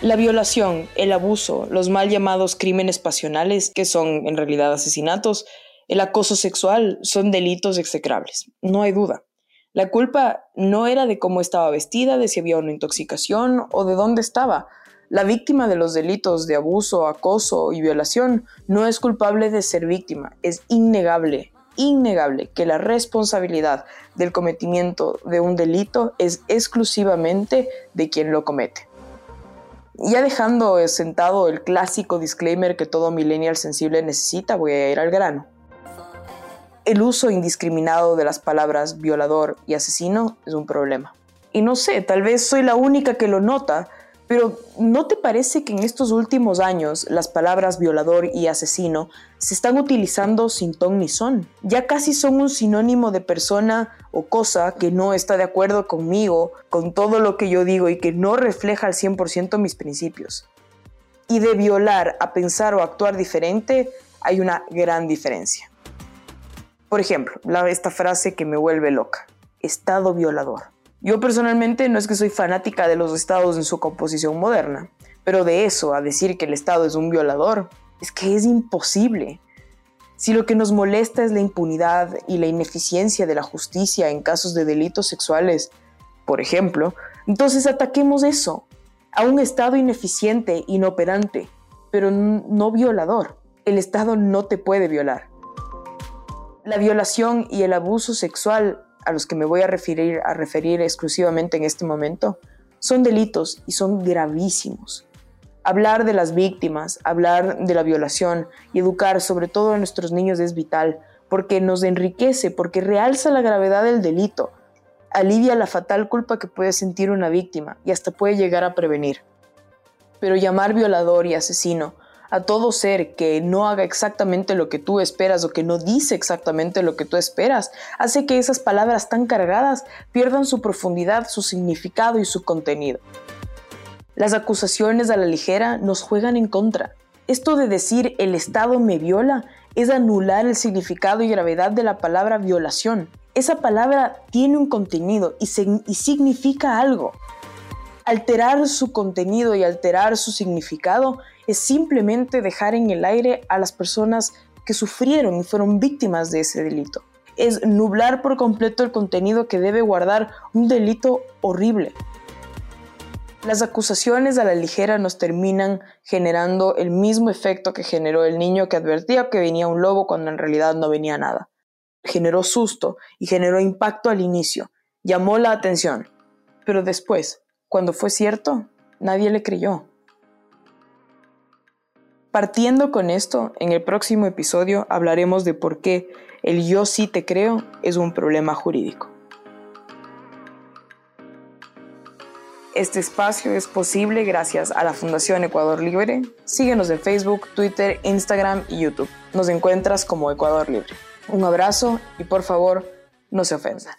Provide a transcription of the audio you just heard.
La violación, el abuso, los mal llamados crímenes pasionales, que son en realidad asesinatos, el acoso sexual son delitos execrables, no hay duda. La culpa no era de cómo estaba vestida, de si había una intoxicación o de dónde estaba. La víctima de los delitos de abuso, acoso y violación no es culpable de ser víctima. Es innegable, innegable que la responsabilidad del cometimiento de un delito es exclusivamente de quien lo comete. Ya dejando sentado el clásico disclaimer que todo millennial sensible necesita, voy a ir al grano. El uso indiscriminado de las palabras violador y asesino es un problema. Y no sé, tal vez soy la única que lo nota, pero ¿no te parece que en estos últimos años las palabras violador y asesino se están utilizando sin ton ni son? Ya casi son un sinónimo de persona o cosa que no está de acuerdo conmigo, con todo lo que yo digo y que no refleja al 100% mis principios. Y de violar a pensar o actuar diferente hay una gran diferencia. Por ejemplo, esta frase que me vuelve loca, estado violador. Yo personalmente no es que soy fanática de los estados en su composición moderna, pero de eso a decir que el estado es un violador, es que es imposible. Si lo que nos molesta es la impunidad y la ineficiencia de la justicia en casos de delitos sexuales, por ejemplo, entonces ataquemos eso, a un Estado ineficiente, inoperante, pero no violador. El Estado no te puede violar. La violación y el abuso sexual a los que me voy a referir, a referir exclusivamente en este momento son delitos y son gravísimos. Hablar de las víctimas, hablar de la violación y educar sobre todo a nuestros niños es vital porque nos enriquece, porque realza la gravedad del delito, alivia la fatal culpa que puede sentir una víctima y hasta puede llegar a prevenir. Pero llamar violador y asesino a todo ser que no haga exactamente lo que tú esperas o que no dice exactamente lo que tú esperas, hace que esas palabras tan cargadas pierdan su profundidad, su significado y su contenido. Las acusaciones a la ligera nos juegan en contra. Esto de decir el Estado me viola es anular el significado y gravedad de la palabra violación. Esa palabra tiene un contenido y, y significa algo alterar su contenido y alterar su significado es simplemente dejar en el aire a las personas que sufrieron y fueron víctimas de ese delito. Es nublar por completo el contenido que debe guardar un delito horrible. Las acusaciones a la ligera nos terminan generando el mismo efecto que generó el niño que advertía que venía un lobo cuando en realidad no venía nada. Generó susto y generó impacto al inicio, llamó la atención, pero después cuando fue cierto, nadie le creyó. Partiendo con esto, en el próximo episodio hablaremos de por qué el yo sí te creo es un problema jurídico. Este espacio es posible gracias a la Fundación Ecuador Libre. Síguenos en Facebook, Twitter, Instagram y YouTube. Nos encuentras como Ecuador Libre. Un abrazo y por favor, no se ofendan.